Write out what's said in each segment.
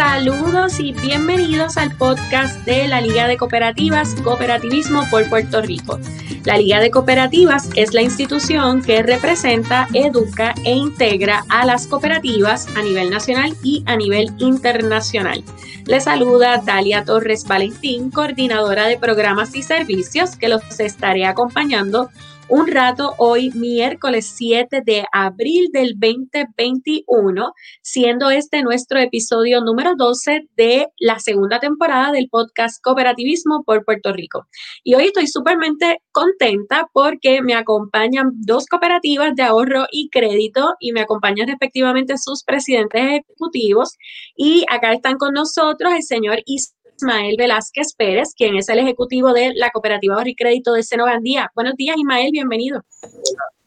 Saludos y bienvenidos al podcast de la Liga de Cooperativas Cooperativismo por Puerto Rico. La Liga de Cooperativas es la institución que representa, educa e integra a las cooperativas a nivel nacional y a nivel internacional. Les saluda Dalia Torres Valentín, coordinadora de programas y servicios, que los estaré acompañando un rato hoy, miércoles 7 de abril del 2021, siendo este nuestro episodio número 12 de la segunda temporada del podcast Cooperativismo por Puerto Rico. Y hoy estoy súpermente contenta porque me acompañan dos cooperativas de ahorro y crédito y me acompañan respectivamente sus presidentes ejecutivos. Y acá están con nosotros el señor Ismael Ismael Velázquez Pérez, quien es el ejecutivo de la Cooperativa Ahorro y Crédito de Senogandía. Buenos días, Ismael, bienvenido.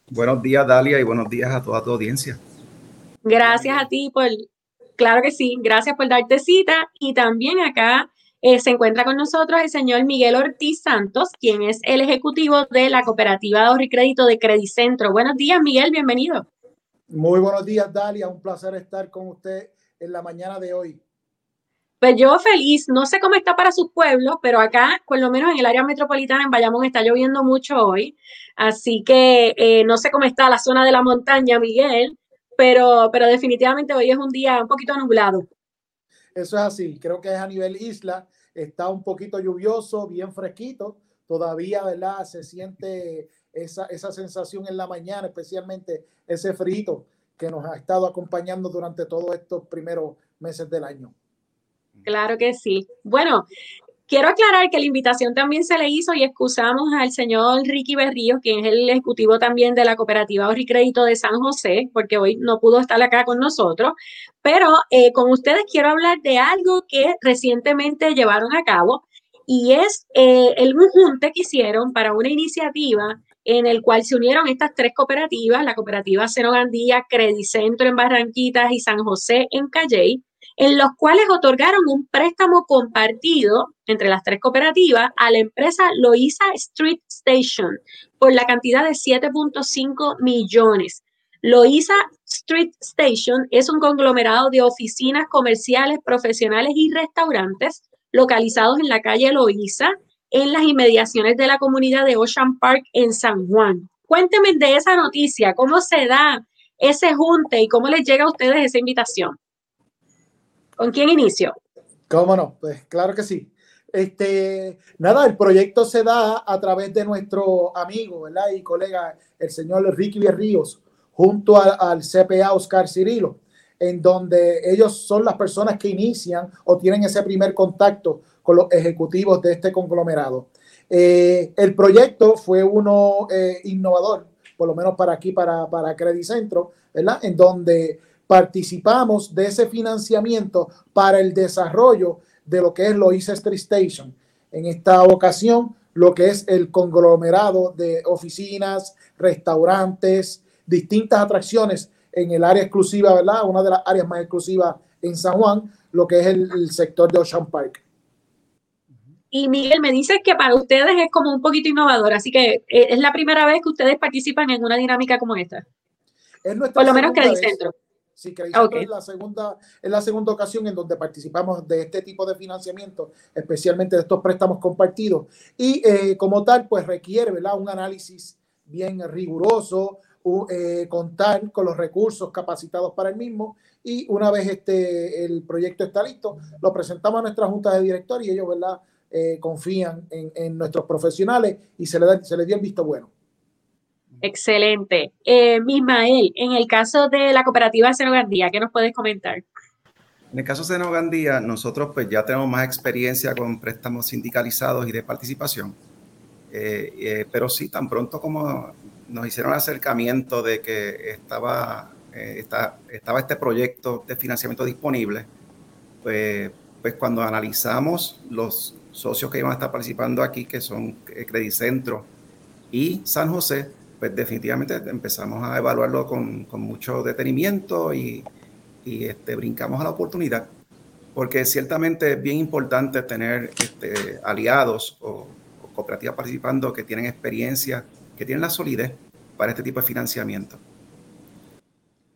Buenos días, Dalia, y buenos días a toda tu audiencia. Gracias a ti por, claro que sí, gracias por darte cita. Y también acá eh, se encuentra con nosotros el señor Miguel Ortiz Santos, quien es el ejecutivo de la Cooperativa de Ahorro y Crédito de Credicentro. Buenos días, Miguel, bienvenido. Muy buenos días, Dalia. Un placer estar con usted en la mañana de hoy. Pues yo feliz, no sé cómo está para sus pueblos, pero acá, por lo menos en el área metropolitana, en Bayamón, está lloviendo mucho hoy. Así que eh, no sé cómo está la zona de la montaña, Miguel, pero, pero definitivamente hoy es un día un poquito nublado. Eso es así, creo que es a nivel isla, está un poquito lluvioso, bien fresquito, todavía, ¿verdad? Se siente esa, esa sensación en la mañana, especialmente ese frito que nos ha estado acompañando durante todos estos primeros meses del año. Claro que sí. Bueno, quiero aclarar que la invitación también se le hizo y excusamos al señor Ricky Berríos, quien es el ejecutivo también de la cooperativa Ahorro Crédito de San José, porque hoy no pudo estar acá con nosotros. Pero eh, con ustedes quiero hablar de algo que recientemente llevaron a cabo y es eh, el junte que hicieron para una iniciativa en el cual se unieron estas tres cooperativas, la cooperativa Cero Gandía, Credicentro en Barranquitas y San José en Calley, en los cuales otorgaron un préstamo compartido entre las tres cooperativas a la empresa Loiza Street Station por la cantidad de 7.5 millones. Loiza Street Station es un conglomerado de oficinas comerciales, profesionales y restaurantes localizados en la calle Loiza, en las inmediaciones de la comunidad de Ocean Park en San Juan. Cuéntenme de esa noticia, cómo se da ese junte y cómo les llega a ustedes esa invitación. ¿Con quién inicio? ¿Cómo no? Pues claro que sí. Este, nada, el proyecto se da a través de nuestro amigo ¿verdad? y colega, el señor Ricky Berríos, junto al CPA Oscar Cirilo, en donde ellos son las personas que inician o tienen ese primer contacto con los ejecutivos de este conglomerado. Eh, el proyecto fue uno eh, innovador, por lo menos para aquí, para, para Credit Centro, ¿verdad? En donde participamos de ese financiamiento para el desarrollo de lo que es Street Station. En esta ocasión, lo que es el conglomerado de oficinas, restaurantes, distintas atracciones en el área exclusiva, ¿verdad? Una de las áreas más exclusivas en San Juan, lo que es el, sector de Ocean Park. Y Miguel, me dice que para ustedes es como un poquito innovador, así que eh, es la primera vez que ustedes participan en una dinámica como esta. Es Por lo menos que hay centro. Sí, que es, la segunda, es la segunda ocasión en donde participamos de este tipo de financiamiento, especialmente de estos préstamos compartidos. Y eh, como tal, pues requiere ¿verdad? un análisis bien riguroso, eh, contar con los recursos capacitados para el mismo. Y una vez este, el proyecto está listo, lo presentamos a nuestra junta de directores y ellos ¿verdad? Eh, confían en, en, nuestros profesionales y se le, da, se le dio el visto bueno. Excelente. Eh, en el caso de la cooperativa Senogandía, ¿qué nos puedes comentar? En el caso de Senogandía, nosotros pues ya tenemos más experiencia con préstamos sindicalizados y de participación. Eh, eh, pero sí, tan pronto como nos hicieron el acercamiento de que estaba, estaba este proyecto de financiamiento disponible, pues, pues cuando analizamos los socios que iban a estar participando aquí, que son Credicentro y San José, pues definitivamente empezamos a evaluarlo con, mucho detenimiento y, este, brincamos a la oportunidad, porque ciertamente es bien importante tener este, aliados o, cooperativas participando que tienen experiencia, que tienen la solidez para este tipo de financiamiento.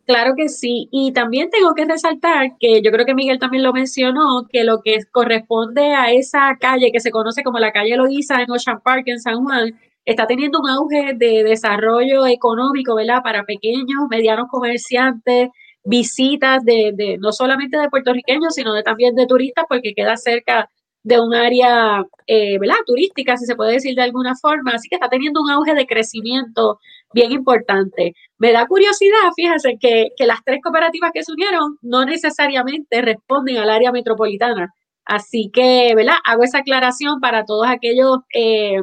Claro que sí. Y también tengo que resaltar que yo creo que Miguel también lo mencionó, que lo que corresponde a esa calle que se conoce como la calle Loiza en Ocean Park, en San Juan, está teniendo un auge de desarrollo económico, ¿verdad? Para pequeños, medianos comerciantes, visitas de, de no solamente de puertorriqueños, sino también de turistas, porque queda cerca de un área, eh, ¿verdad? Turística, si se puede decir de alguna forma. Así que está teniendo un auge de crecimiento bien importante. Me da curiosidad, fíjense, que, que las tres cooperativas que se unieron no necesariamente responden al área metropolitana. Así que, ¿verdad? Hago esa aclaración para todos aquellos eh,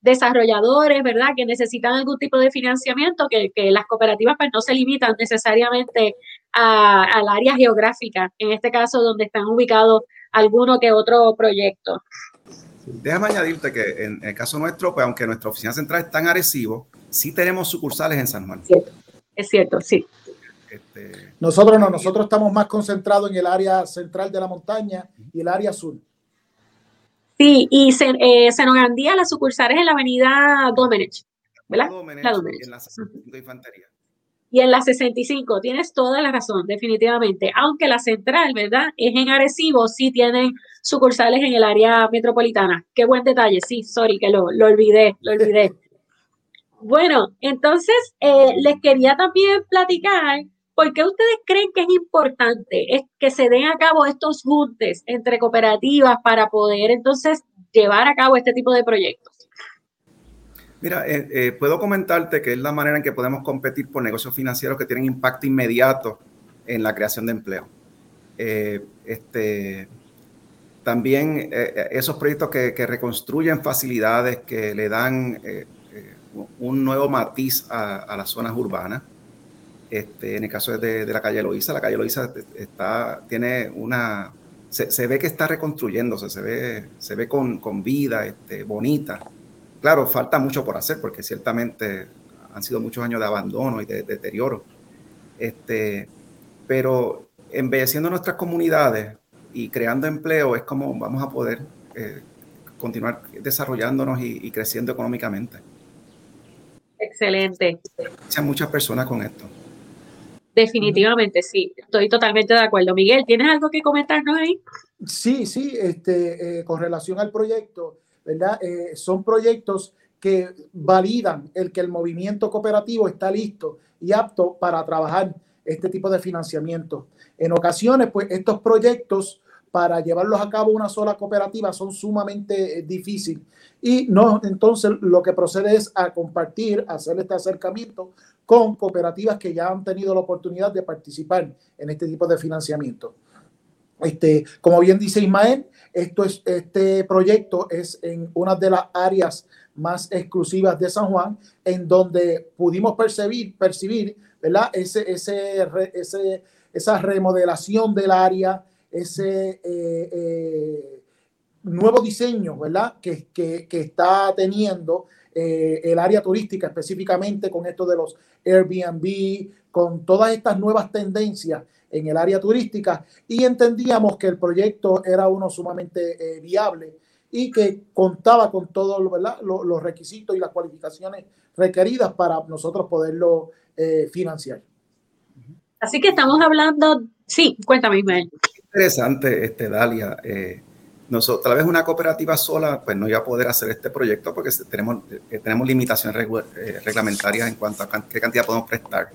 desarrolladores, ¿verdad? Que necesitan algún tipo de financiamiento, que, que las cooperativas pues, no se limitan necesariamente al área geográfica, en este caso donde están ubicados alguno que otro proyecto. Déjame añadirte que en el caso nuestro, pues aunque nuestra oficina central está en Arecibo, sí tenemos sucursales en San Juan. Es cierto, sí. Este, nosotros no, nosotros estamos más concentrados en el área central de la montaña y el área sur. Sí, y eh, Senogandía, las sucursales en la avenida Domenech, ¿verdad? la Domenech. En la de Infantería. Y en la 65, tienes toda la razón, definitivamente. Aunque la central, ¿verdad? Es en Arecibo, sí tienen sucursales en el área metropolitana. Qué buen detalle, sí, sorry que lo, lo olvidé, lo olvidé. Bueno, entonces eh, les quería también platicar por qué ustedes creen que es importante que se den a cabo estos juntes entre cooperativas para poder entonces llevar a cabo este tipo de proyectos. Mira, eh, eh, puedo comentarte que es la manera en que podemos competir por negocios financieros que tienen impacto inmediato en la creación de empleo. Eh, este, también esos proyectos que, reconstruyen facilidades, que le dan un nuevo matiz a, las zonas urbanas. Este, en el caso de, la calle Loíza, la calle Loíza está, tiene una, se, ve que está reconstruyéndose, se ve, se ve con, con vida, este, bonita. Claro, falta mucho por hacer porque ciertamente han sido muchos años de abandono y de, deterioro. Este, pero embelleciendo nuestras comunidades y creando empleo es como vamos a poder eh, continuar desarrollándonos y, creciendo económicamente. Excelente. Muchas personas con esto. Definitivamente, sí, estoy totalmente de acuerdo. Miguel, ¿tienes algo que comentarnos ahí? Sí, sí, este, eh, con relación al proyecto, ¿verdad? Eh, son proyectos que validan el que el movimiento cooperativo está listo y apto para trabajar este tipo de financiamiento. En ocasiones, pues estos proyectos para llevarlos a cabo una sola cooperativa son sumamente eh, difíciles y no, entonces lo que procede es a compartir, hacer este acercamiento con cooperativas que ya han tenido la oportunidad de participar en este tipo de financiamiento. Este, como bien dice Ismael, este proyecto es en una de las áreas más exclusivas de San Juan, en donde pudimos percibir, percibir ¿verdad? Ese, ese, ese, esa remodelación del área, ese eh, eh, nuevo diseño ¿verdad? Que, que está teniendo eh, el área turística, específicamente con esto de los Airbnb, con todas estas nuevas tendencias en el área turística y entendíamos que el proyecto era uno sumamente eh, viable y que contaba con todos los requisitos y las cualificaciones requeridas para nosotros poderlo eh, financiar. Así que estamos hablando, sí, cuéntame, Ismael. Interesante, este, Dalia. Eh, tal vez una cooperativa sola pues no iba a poder hacer este proyecto porque tenemos, tenemos limitaciones reglamentarias en cuanto a qué cantidad podemos prestar.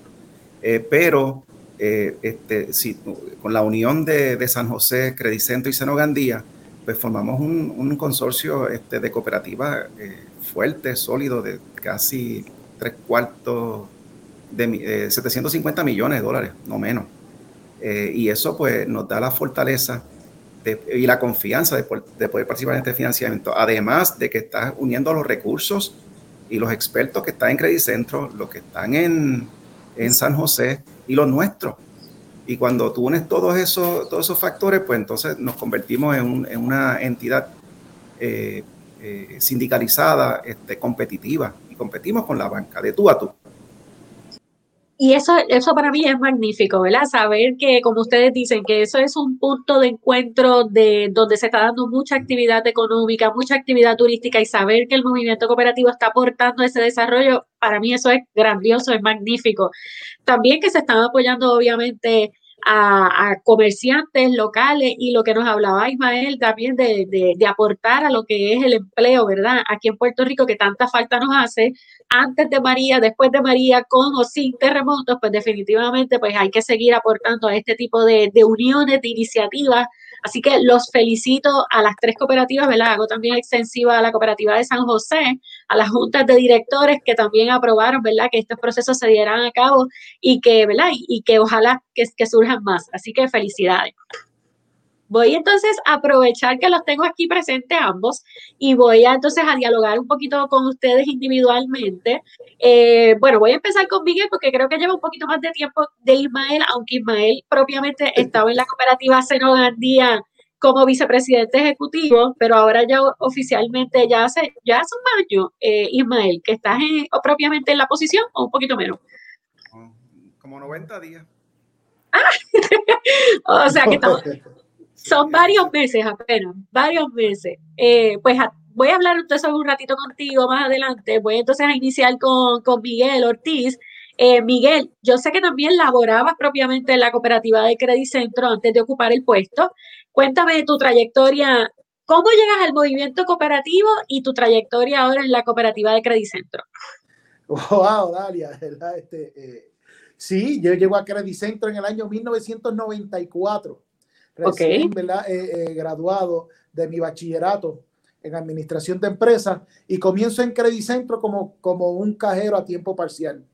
pero eh, este, si, con la unión de, San José, Credicentro y Senogandía, pues formamos un, consorcio este, de cooperativas eh, fuerte, sólido, de casi tres cuartos de 750 eh, millones de dólares, no menos. y eso pues nos da la fortaleza y la confianza de, de, poder participar en este financiamiento, además de que estás uniendo los recursos y los expertos que están en Credicentro, los que están en, en San José, y los nuestros. Y cuando tú unes todos esos, todos esos factores, pues entonces nos convertimos en, en una entidad eh, eh, sindicalizada, este, competitiva, y competimos con la banca, de tú a tú. Y eso, eso para mí es magnífico, ¿verdad? Saber que, como ustedes dicen, que eso es un punto de encuentro de donde se está dando mucha actividad económica, mucha actividad turística y saber que el movimiento cooperativo está aportando ese desarrollo, para mí eso es grandioso, es magnífico. También que se están apoyando, obviamente, a, comerciantes locales y lo que nos hablaba Ismael también de, de, aportar a lo que es el empleo, ¿verdad? Aquí en Puerto Rico que tanta falta nos hace, antes de María, después de María, con o sin terremotos, pues definitivamente pues hay que seguir aportando a este tipo de, de uniones, de iniciativas Así que los felicito a las tres cooperativas, ¿verdad? Hago también extensiva a la cooperativa de San José, a las juntas de directores que también aprobaron, ¿verdad? Que estos procesos se dieran a cabo y que, ¿verdad? Y, que ojalá que, que surjan más. Así que felicidades. Voy entonces a aprovechar que los tengo aquí presentes ambos y voy a entonces a dialogar un poquito con ustedes individualmente. Eh, bueno, voy a empezar con Miguel porque creo que lleva un poquito más de tiempo de Ismael, aunque Ismael propiamente estaba en la cooperativa Senogandía como vicepresidente ejecutivo, pero ahora ya oficialmente ya hace, ya hace un año, eh, Ismael, que estás en, propiamente en la posición o un poquito menos. Como 90 días. o sea que estamos, son varios meses apenas, varios meses. Eh, pues voy a hablar entonces un ratito contigo más adelante. Voy entonces a iniciar con, Miguel Ortiz. Eh, Miguel, yo sé que también laborabas propiamente en la cooperativa de Credit Centro antes de ocupar el puesto. Cuéntame tu trayectoria, cómo llegas al movimiento cooperativo y tu trayectoria ahora en la cooperativa de Credit Centro. Wow, Dalia, este, eh, sí, yo llego a Credit Centro en el año 1994 recién eh, eh, graduado de mi bachillerato en administración de empresas y comienzo en Credit Centro como, como un cajero a tiempo parcial.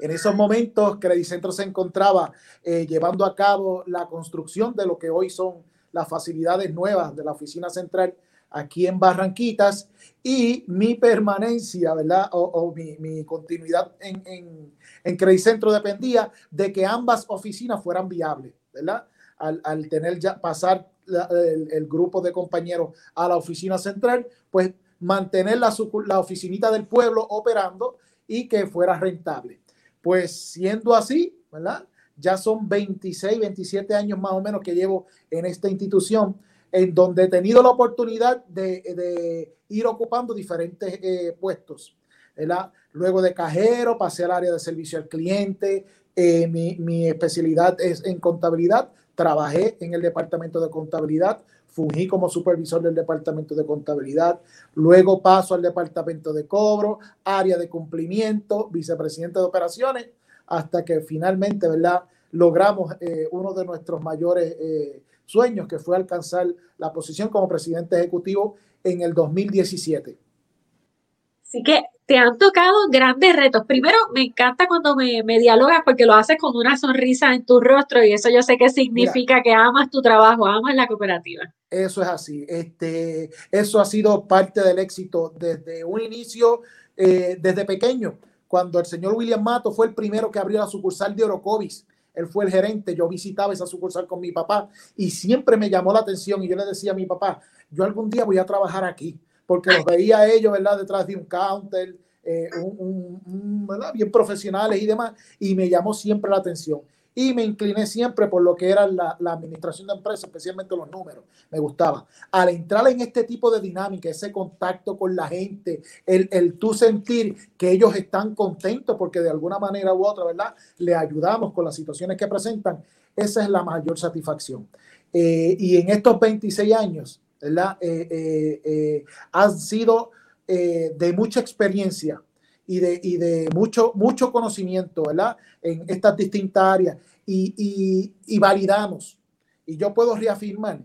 En esos momentos, Credit Centro se encontraba eh, llevando a cabo la construcción de lo que hoy son las facilidades nuevas de la oficina central aquí en Barranquitas y mi permanencia, ¿verdad? O, mi, continuidad en, en, en Credit Centro dependía de que ambas oficinas fueran viables, ¿verdad? Al, tener ya pasar el, grupo de compañeros a la oficina central, pues mantener la, la oficinita del pueblo operando y que fuera rentable. Pues siendo así, ¿verdad? Ya son 26, 27 años más o menos que llevo en esta institución, en donde he tenido la oportunidad de, ir ocupando diferentes eh, puestos. ¿verdad? Luego de cajero, pasé al área de servicio al cliente. Eh, mi, especialidad es en contabilidad, trabajé en el departamento de contabilidad, fungí como supervisor del departamento de contabilidad, luego paso al departamento de cobro, área de cumplimiento, vicepresidente de operaciones, hasta que finalmente, ¿verdad? Logramos eh, uno de nuestros mayores eh, sueños, que fue alcanzar la posición como presidente ejecutivo en el 2017. Así que te han tocado grandes retos. Primero, me encanta cuando me, dialogas porque lo haces con una sonrisa en tu rostro y eso yo sé que significa que amas tu trabajo, amas la cooperativa. Eso es así. Este, eso ha sido parte del éxito desde un inicio, eh, desde pequeño, cuando el señor William Mato fue el primero que abrió la sucursal de Orocovis. Él fue el gerente, yo visitaba esa sucursal con mi papá y siempre me llamó la atención y yo le decía a mi papá, yo algún día voy a trabajar aquí porque los veía ellos, ¿verdad? Detrás de un counter, eh, un, ¿verdad? Bien profesionales y demás, y me llamó siempre la atención. Y me incliné siempre por lo que era la, administración de empresas, especialmente los números. Me gustaba. Al entrar en este tipo de dinámica, ese contacto con la gente, el, el tú sentir que ellos están contentos porque de alguna manera u otra, ¿verdad? Le ayudamos con las situaciones que presentan, esa es la mayor satisfacción. Eh, y en estos 26 años, ¿verdad? Eh, eh, eh, han sido de mucha experiencia y de, mucho, conocimiento, ¿verdad? En estas distintas áreas y, validamos. Y yo puedo reafirmar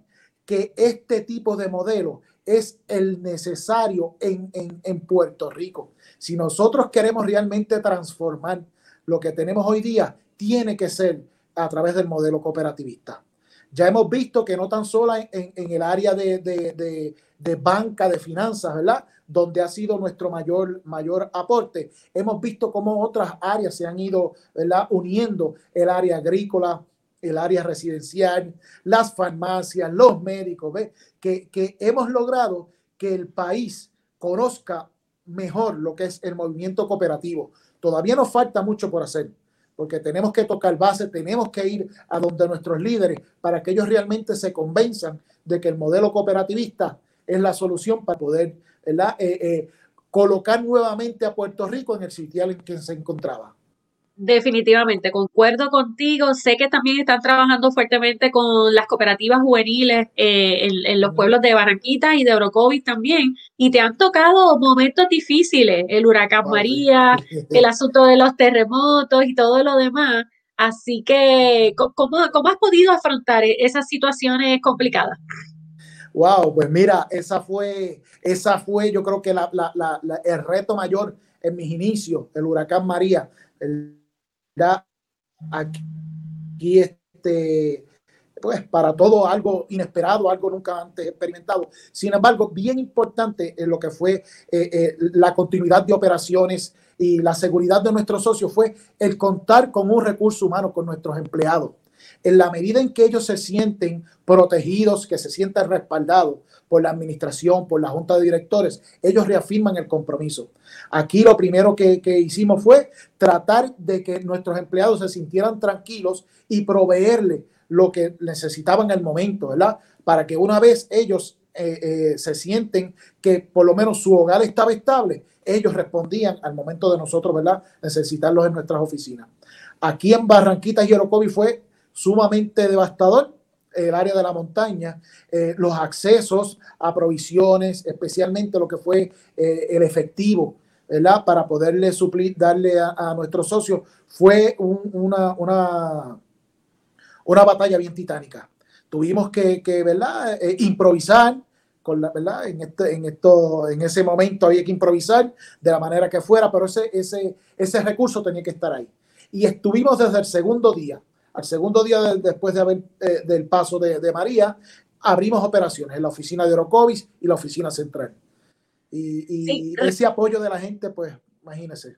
que este tipo de modelo es el necesario en, Puerto Rico. Si nosotros queremos realmente transformar lo que tenemos hoy día, tiene que ser a través del modelo cooperativista. Ya hemos visto que no tan solo en, el área de, banca, de finanzas, ¿verdad? Donde ha sido nuestro mayor, mayor aporte. Hemos visto cómo otras áreas se han ido, ¿verdad? Uniendo el área agrícola, el área residencial, las farmacias, los médicos, ¿ves? Que, que hemos logrado que el país conozca mejor lo que es el movimiento cooperativo. Todavía nos falta mucho por hacer, porque tenemos que tocar base, tenemos que ir a donde nuestros líderes para que ellos realmente se convenzan de que el modelo cooperativista es la solución para poder eh, eh, colocar nuevamente a Puerto Rico en el sitial en que se encontraba. Definitivamente, concuerdo contigo. Sé que también están trabajando fuertemente con las cooperativas juveniles eh, en, los pueblos de Barranquita y de Orocovis también. Y te han tocado momentos difíciles, el huracán María, el asunto de los terremotos y todo lo demás. Así que, ¿cómo, cómo has podido afrontar e-, esas situaciones complicadas? Wow, pues mira, esa fue, esa fue yo creo que la, el reto mayor en mis inicios, el huracán María. El, aquí este, pues para todo algo inesperado, algo nunca antes experimentado. Sin embargo, bien importante en lo que fue eh, eh, la continuidad de operaciones y la seguridad de nuestros socios fue el contar con un recurso humano, con nuestros empleados. En la medida en que ellos se sienten protegidos, que se sientan respaldados por la administración, por la junta de directores, ellos reafirman el compromiso. Aquí lo primero que, hicimos fue tratar de que nuestros empleados se sintieran tranquilos y proveerle lo que necesitaban el momento, ¿verdad? Para que una vez ellos eh, eh, se sienten que por lo menos su hogar estaba estable, ellos respondían al momento de nosotros, ¿verdad? Necesitarlos en nuestras oficinas. Aquí en Barranquita y Orocovi fue sumamente devastador el área de la montaña, eh, los accesos a provisiones, especialmente lo que fue el efectivo ¿verdad? Para poderle suplir, darle a, nuestros socios, fue una, una, una batalla bien titánica. Tuvimos que, que ¿verdad? Eh, improvisar, con la, ¿verdad? En, este, en, esto, en ese momento había que improvisar de la manera que fuera, pero ese, ese, ese recurso tenía que estar ahí. Y estuvimos desde el segundo día, al segundo día después de haber, eh, del paso de, de, María, abrimos operaciones en la oficina de Orocovis y la oficina central. Y, ese apoyo de la gente, pues, imagínese.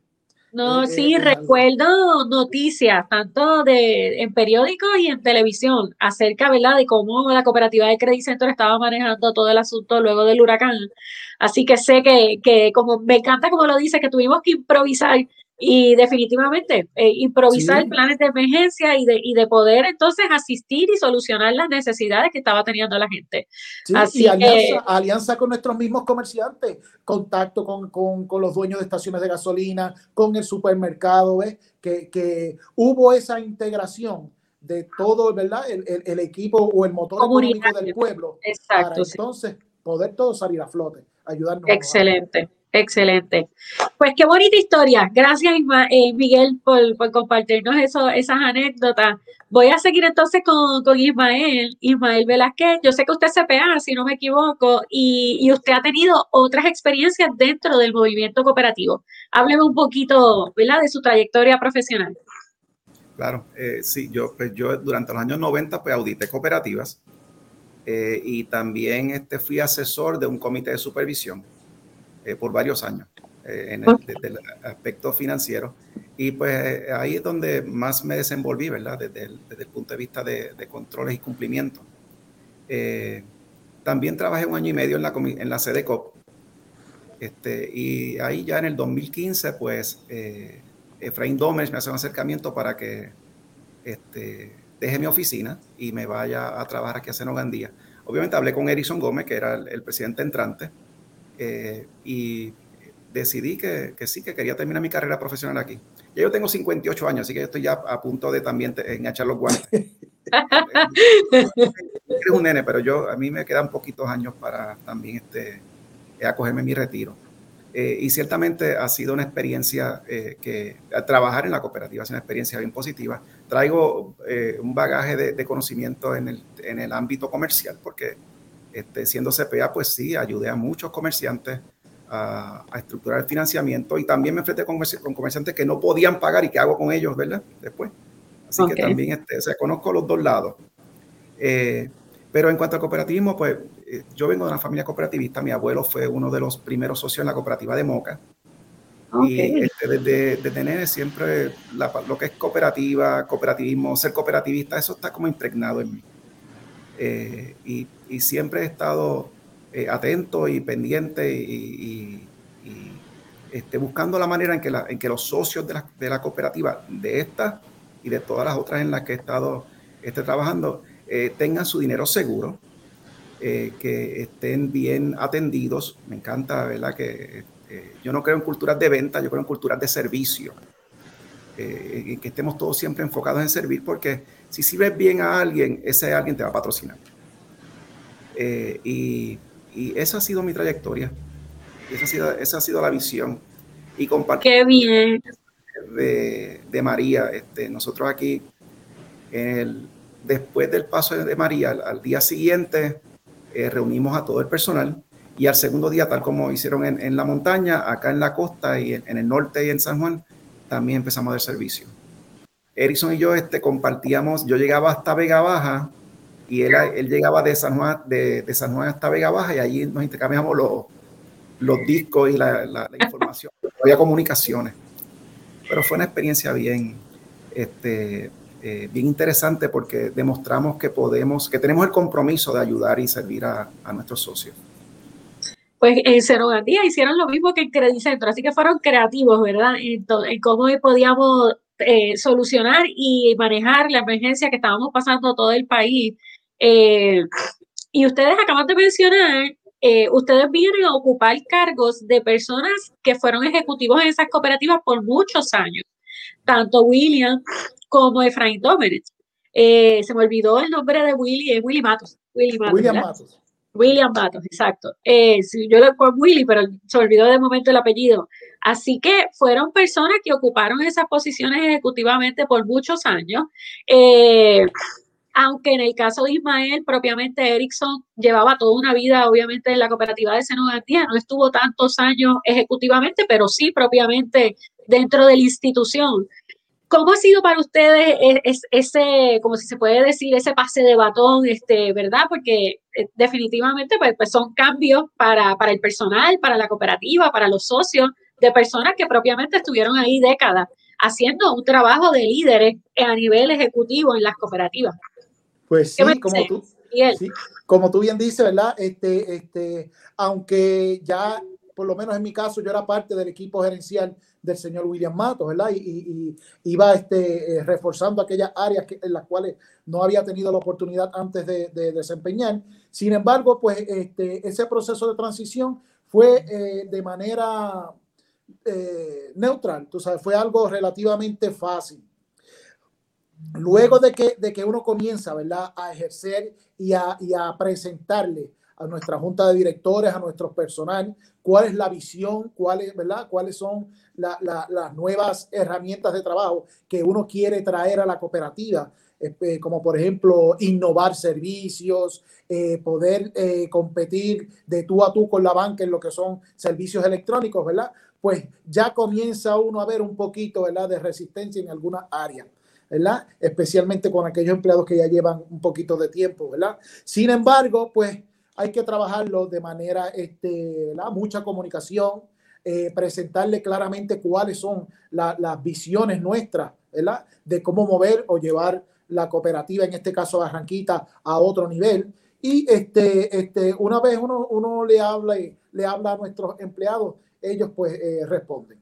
No, sí, recuerdo noticias, tanto de, en periódicos y en televisión, acerca, ¿verdad?, de cómo la cooperativa de Credit Center estaba manejando todo el asunto luego del huracán. Así que sé que, que como me encanta como lo dice, que tuvimos que improvisar y definitivamente, eh, improvisar planes de emergencia y de, y de poder entonces asistir y solucionar las necesidades que estaba teniendo la gente. Así y alianza, alianza, con nuestros mismos comerciantes, contacto con, con, con, los dueños de estaciones de gasolina, con el supermercado, ¿ves? Que, que hubo esa integración de todo, ¿verdad? El, el, equipo o el motor económico del pueblo. Exacto. Para entonces poder todos salir a flote, ayudarnos. Excelente. Excelente. Pues qué bonita historia. Gracias, eh, Miguel, por, compartirnos esas anécdotas. Voy a seguir entonces con, Ismael, Ismael Velázquez. Yo sé que usted es CPA, si no me equivoco, y, usted ha tenido otras experiencias dentro del movimiento cooperativo. Hábleme un poquito, ¿verdad?, de su trayectoria profesional. Claro, eh, sí, yo, pues yo durante los años 90 pues audité cooperativas eh, y también este, fui asesor de un comité de supervisión eh, por varios años eh, en el, desde el aspecto financiero. Y pues ahí es donde más me desenvolví, ¿verdad? Desde el, desde el punto de vista de, de controles y cumplimiento. Eh, también trabajé un año y medio en la, en la CDCOP. Este, y ahí ya en el 2015, pues Efraín Dómez me hace un acercamiento para que este, deje mi oficina y me vaya a trabajar aquí a Senogandía. Obviamente hablé con Erison Gómez, que era el, el presidente entrante, eh, y decidí que, que, sí, que quería terminar mi carrera profesional aquí. Ya yo tengo 58 años, así que estoy ya a punto de también enganchar los guantes. Eres un nene, pero yo, a mí me quedan poquitos años para también este, acogerme mi retiro. Eh, y ciertamente ha sido una experiencia eh, que trabajar en la cooperativa es una experiencia bien positiva. Traigo un bagaje de, de conocimiento en el, en el ámbito comercial, porque este, siendo CPA, pues sí, ayudé a muchos comerciantes a, estructurar el financiamiento y también me enfrenté con, comerciantes que no podían pagar y qué hago con ellos, ¿verdad? Después. Así que también, este, o sea, conozco los dos lados. Eh, pero en cuanto al cooperativismo, pues eh, yo vengo de una familia cooperativista. Mi abuelo fue uno de los primeros socios en la cooperativa de Moca. Y este, desde, desde siempre lo que es cooperativa, cooperativismo, ser cooperativista, eso está como impregnado en mí. Eh, y, siempre he estado eh, atento y pendiente y, este, buscando la manera en que, en que los socios de la, de la, cooperativa, de esta y de todas las otras en las que he estado esté trabajando, eh, tengan su dinero seguro, eh, que estén bien atendidos. Me encanta, ¿verdad? Que eh, yo no creo en culturas de venta, yo creo en culturas de servicio. que estemos todos siempre enfocados en servir, porque si sirves bien a alguien, ese alguien te va a patrocinar. y, y esa ha sido mi trayectoria. Esa ha sido, esa ha sido la visión. Y compartir. Qué bien. De, de María. Este, nosotros aquí, el, después del paso de María, al, día siguiente, eh, reunimos a todo el personal. Y al segundo día, tal como hicieron en, en la montaña, acá en la costa y en, en, el norte y en San Juan, también empezamos el servicio. Erickson y yo este, compartíamos, yo llegaba hasta Vega Baja y él, él llegaba de San, Juan, de, de San Juan hasta Vega Baja y allí nos intercambiamos los, los discos y la, la, información. había comunicaciones. Pero fue una experiencia bien, este, eh, bien interesante porque demostramos que podemos, que tenemos el compromiso de ayudar y servir a, a nuestros socios. Pues en Cerogandía hicieron lo mismo que en Credit Centro, así que fueron creativos, ¿verdad? En, en cómo podíamos eh, solucionar y manejar la emergencia que estábamos pasando todo el país. Eh, y ustedes acaban de mencionar eh, ustedes vienen a ocupar cargos de personas que fueron ejecutivos en esas cooperativas por muchos años, tanto William como Efraín Domenech. Se me olvidó el nombre de Willy, es Willy Matos. Willy Matos William Matos. William Matos, exacto. Yo le pongo Willy, pero se olvidó de momento el apellido. Así que fueron personas que ocuparon esas posiciones ejecutivamente por muchos años. Eh, aunque en el caso de Ismael, propiamente Erickson llevaba toda una vida, obviamente, en la cooperativa de Senogantía, no estuvo tantos años ejecutivamente, pero sí propiamente dentro de la institución. ¿Cómo ha sido para ustedes e-, ese, como si se puede decir, ese pase de batón, este, verdad? Porque eh, definitivamente pues, pues, son cambios para, para el personal, para la cooperativa, para los socios, de personas que propiamente estuvieron ahí décadas haciendo un trabajo de líderes a nivel ejecutivo en las cooperativas. Pues sí, como tú, sí, como tú bien dices, ¿verdad? Este, este, aunque ya, por lo menos en mi caso, yo era parte del equipo gerencial del señor William Matos, ¿verdad? Y, y, iba este, eh, reforzando aquellas áreas que, en las cuales no había tenido la oportunidad antes de, de desempeñar. Sin embargo, pues este, ese proceso de transición fue eh, de manera eh, neutral, tú sabes, fue algo relativamente fácil. Luego de que, de que uno comienza, ¿verdad?, a ejercer y a, y a presentarle a nuestra junta de directores, a nuestro personal, cuál es la visión, cuál ¿verdad? cuáles son la, la, las nuevas herramientas de trabajo que uno quiere traer a la cooperativa, eh, como por ejemplo innovar servicios, eh, poder eh, competir de tú a tú con la banca en lo que son servicios electrónicos, ¿verdad? Pues ya comienza uno a ver un poquito, ¿verdad?, de resistencia en alguna área. ¿verdad? Especialmente con aquellos empleados que ya llevan un poquito de tiempo, ¿verdad? Sin embargo, pues hay que trabajarlo de manera, este, ¿verdad? Mucha comunicación, eh, presentarle claramente cuáles son las visiones nuestras, ¿verdad? De cómo mover o llevar la cooperativa, en este caso Barranquita, a otro nivel. Y este, este, una vez uno, uno le habla le habla a nuestros empleados, ellos pues eh, responden.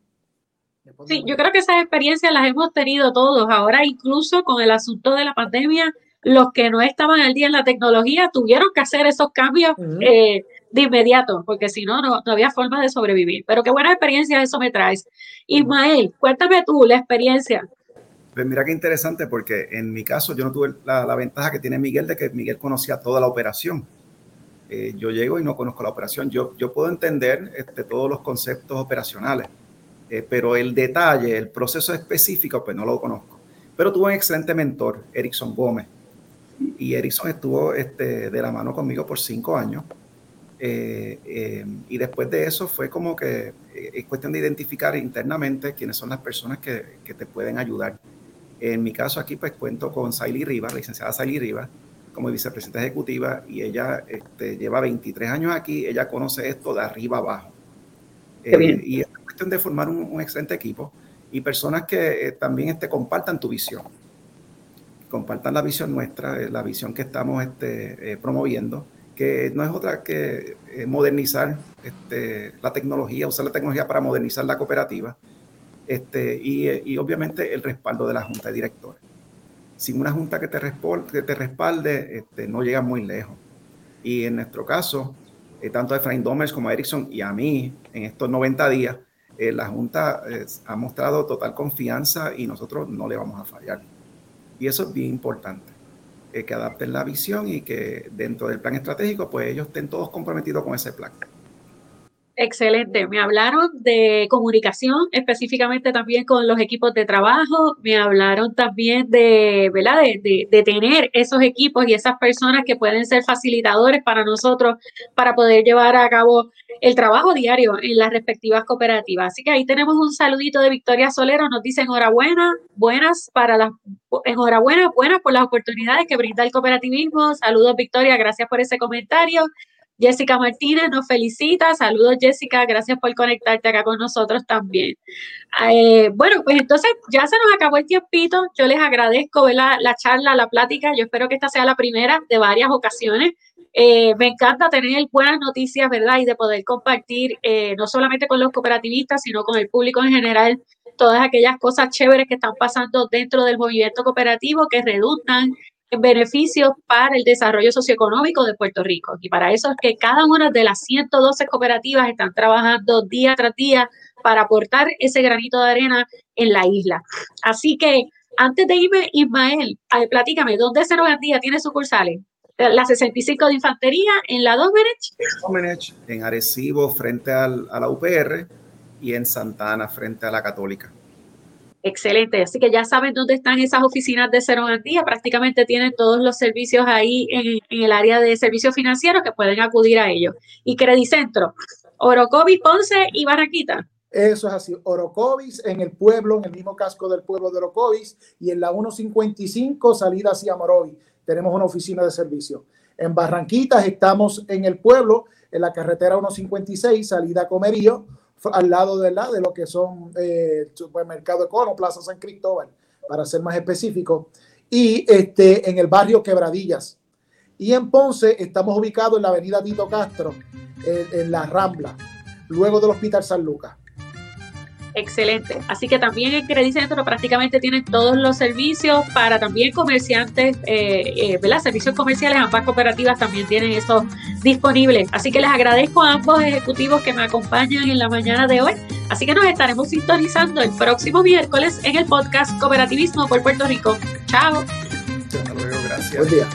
Sí, yo creo que esas experiencias las hemos tenido todos. Ahora incluso con el asunto de la pandemia, los que no estaban al día en la tecnología tuvieron que hacer esos cambios eh, de inmediato, porque si no, no, había forma de sobrevivir. Pero qué buena experiencia eso me traes. Ismael, cuéntame tú la experiencia. Pues mira qué interesante, porque en mi caso yo no tuve la, ventaja que tiene Miguel de que Miguel conocía toda la operación. Eh, yo llego y no conozco la operación. Yo, yo puedo entender este, todos los conceptos operacionales eh, pero el detalle, el proceso específico, pues no lo conozco. Pero tuve un excelente mentor, Erickson Gómez. Y Erickson estuvo este, de la mano conmigo por cinco años. Eh, y después de eso fue como que es cuestión de identificar internamente quiénes son las personas que, que, te pueden ayudar. En mi caso aquí pues cuento con Saily Rivas, licenciada Saily Rivas, como vicepresidenta ejecutiva y ella este, lleva 23 años aquí, ella conoce esto de arriba abajo. y de formar un, excelente equipo y personas que eh, también este, compartan tu visión, compartan la visión nuestra, eh, la visión que estamos este, eh, promoviendo que no es otra que eh, modernizar este, la tecnología, usar la tecnología para modernizar la cooperativa este, y, y, obviamente el respaldo de la junta de directores. Sin una junta que te, respalde, que este, no llega muy lejos. Y en nuestro caso, eh, tanto a Efraín Domers como a Erickson y a mí, en estos 90 días, eh, la Junta ha mostrado total confianza y nosotros no le vamos a fallar. Y eso es bien importante. Eh, que adapten la visión y que dentro del plan estratégico, pues ellos estén todos comprometidos con ese plan. Excelente. Me hablaron de comunicación, específicamente también con los equipos de trabajo. Me hablaron también de, ¿verdad? De, de, tener esos equipos y esas personas que pueden ser facilitadores para nosotros para poder llevar a cabo el trabajo diario en las respectivas cooperativas. Así que ahí tenemos un saludito de Victoria Solero. Nos dice enhorabuena, buenas para las, enhorabuena, buenas por las oportunidades que brinda el cooperativismo. Saludos, Victoria. Gracias por ese comentario. Jessica Martínez nos felicita. Saludos, Jessica. Gracias por conectarte acá con nosotros también. Eh, bueno, pues entonces ya se nos acabó el tiempito. Yo les agradezco la, la charla, la plática. Yo espero que esta sea la primera de varias ocasiones. Eh, me encanta tener buenas noticias, ¿verdad? Y de poder compartir eh, no solamente con los cooperativistas, sino con el público en general todas aquellas cosas chéveres que están pasando dentro del movimiento cooperativo que redundan beneficios para el desarrollo socioeconómico de Puerto Rico. Y para eso es que cada una de las 112 cooperativas están trabajando día tras día para aportar ese granito de arena en la isla. Así que antes de irme, Ismael, platícame, ¿dónde Día tiene sucursales? La 65 de Infantería, en la Domenech. En Arecibo, frente al, a la UPR, y en Santana, frente a la Católica. Excelente, así que ya saben dónde están esas oficinas de Cero Garantía, prácticamente tienen todos los servicios ahí en, el área de servicios financieros que pueden acudir a ellos. Y Credicentro, Orocovis, Ponce y Barranquita. Eso es así, Orocovis en el pueblo, en el mismo casco del pueblo de Orocovis y en la 155 salida hacia Morovi. Tenemos una oficina de servicio. En Barranquitas estamos en el pueblo, en la carretera 156, salida a Comerío al lado de, la, de lo que son eh, supermercado Econo, Plaza San Cristóbal, para ser más específico, y este, en el barrio Quebradillas. Y en Ponce estamos ubicados en la avenida Tito Castro, en la Rambla, luego del Hospital San Lucas. Excelente. Así que también en Credit Centro prácticamente tienen todos los servicios para también comerciantes, eh, eh, ¿verdad? Servicios comerciales, ambas cooperativas también tienen eso disponibles. Así que les agradezco a ambos ejecutivos que me acompañan en la mañana de hoy. Así que nos estaremos sintonizando el próximo miércoles en el podcast Cooperativismo por Puerto Rico. Chao. Hasta luego, gracias. Buen día.